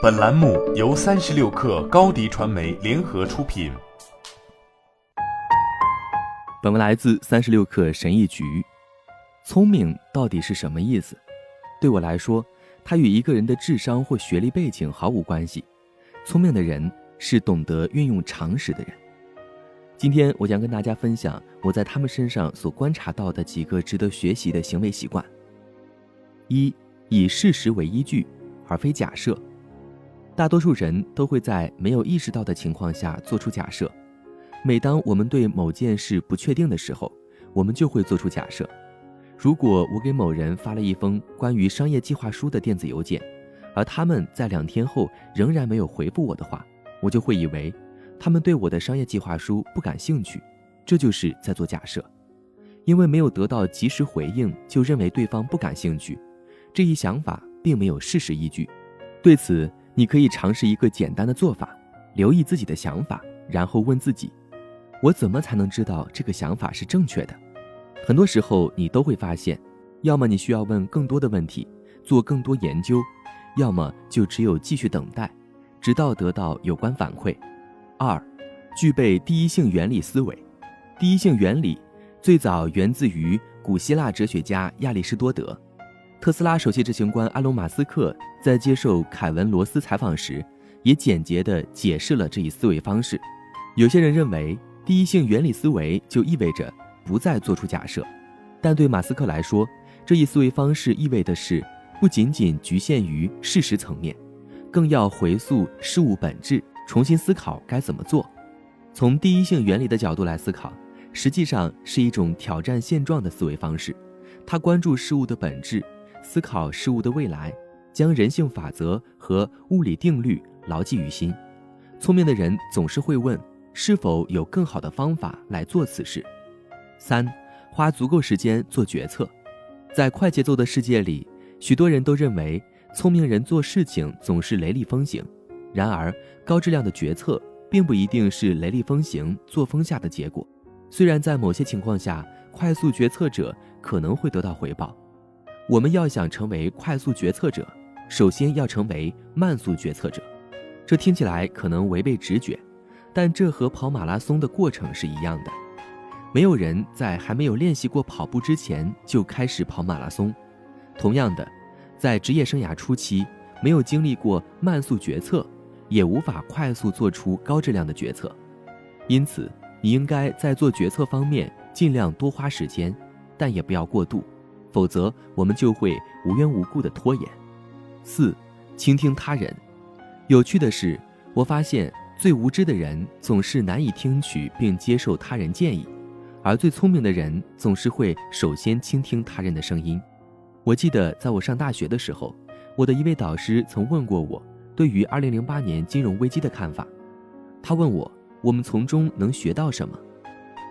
本栏目由三十六氪高低传媒联合出品。本文来自三十六氪神译局。聪明到底是什么意思？对我来说，它与一个人的智商或学历背景毫无关系。聪明的人是懂得运用常识的人。今天我将跟大家分享我在他们身上所观察到的几个值得学习的行为习惯。一，以事实为依据，而非假设。大多数人都会在没有意识到的情况下做出假设。每当我们对某件事不确定的时候，我们就会做出假设。如果我给某人发了一封关于商业计划书的电子邮件，而他们在两天后仍然没有回复我的话，我就会以为他们对我的商业计划书不感兴趣。这就是在做假设，因为没有得到及时回应就认为对方不感兴趣，这一想法并没有事实依据。对此，你可以尝试一个简单的做法：留意自己的想法，然后问自己。我怎么才能知道这个想法是正确的？很多时候，你都会发现，要么你需要问更多的问题，做更多研究，要么就只有继续等待，直到得到有关反馈。二，具备第一性原理思维。第一性原理最早源自于古希腊哲学家亚里士多德。特斯拉首席执行官埃隆·马斯克在接受凯文·罗斯采访时，也简洁地解释了这一思维方式。有些人认为。第一性原理思维就意味着不再做出假设，但对马斯克来说，这一思维方式意味的是不仅仅局限于事实层面，更要回溯事物本质，重新思考该怎么做。从第一性原理的角度来思考，实际上是一种挑战现状的思维方式。他关注事物的本质，思考事物的未来，将人性法则和物理定律牢记于心。聪明的人总是会问。是否有更好的方法来做此事？三，花足够时间做决策。在快节奏的世界里，许多人都认为聪明人做事情总是雷厉风行。然而，高质量的决策并不一定是雷厉风行、作风下的结果。虽然在某些情况下，快速决策者可能会得到回报，我们要想成为快速决策者，首先要成为慢速决策者。这听起来可能违背直觉。但这和跑马拉松的过程是一样的，没有人在还没有练习过跑步之前就开始跑马拉松。同样的，在职业生涯初期，没有经历过慢速决策，也无法快速做出高质量的决策。因此，你应该在做决策方面尽量多花时间，但也不要过度，否则我们就会无缘无故的拖延。四，倾听他人。有趣的是，我发现。最无知的人总是难以听取并接受他人建议，而最聪明的人总是会首先倾听他人的声音。我记得在我上大学的时候，我的一位导师曾问过我对于2008年金融危机的看法。他问我我们从中能学到什么。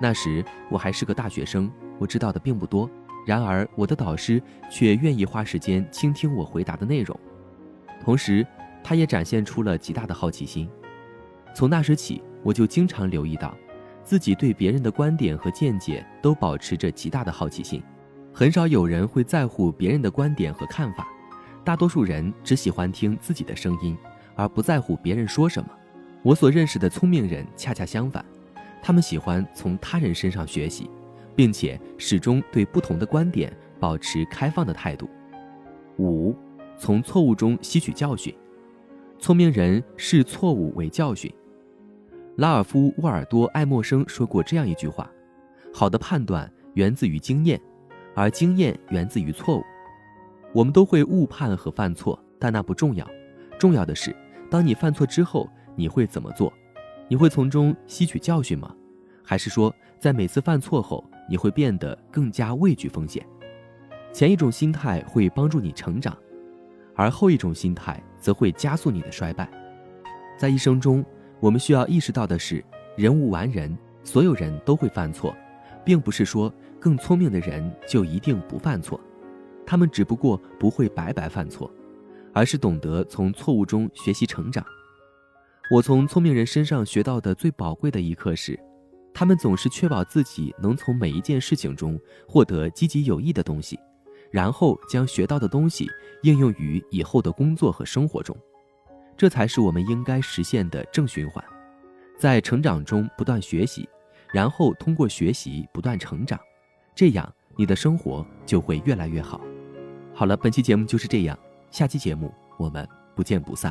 那时我还是个大学生，我知道的并不多。然而我的导师却愿意花时间倾听我回答的内容，同时他也展现出了极大的好奇心。从那时起，我就经常留意到，自己对别人的观点和见解都保持着极大的好奇心。很少有人会在乎别人的观点和看法，大多数人只喜欢听自己的声音，而不在乎别人说什么。我所认识的聪明人恰恰相反，他们喜欢从他人身上学习，并且始终对不同的观点保持开放的态度。五，从错误中吸取教训。聪明人视错误为教训。拉尔夫·沃尔多·爱默生说过这样一句话：“好的判断源自于经验，而经验源自于错误。”我们都会误判和犯错，但那不重要。重要的是，当你犯错之后，你会怎么做？你会从中吸取教训吗？还是说，在每次犯错后，你会变得更加畏惧风险？前一种心态会帮助你成长，而后一种心态则会加速你的衰败。在一生中，我们需要意识到的是，人无完人，所有人都会犯错，并不是说更聪明的人就一定不犯错，他们只不过不会白白犯错，而是懂得从错误中学习成长。我从聪明人身上学到的最宝贵的一课是，他们总是确保自己能从每一件事情中获得积极有益的东西，然后将学到的东西应用于以后的工作和生活中。这才是我们应该实现的正循环。在成长中不断学习，然后通过学习不断成长，这样你的生活就会越来越好。好了，本期节目就是这样，下期节目我们不见不散。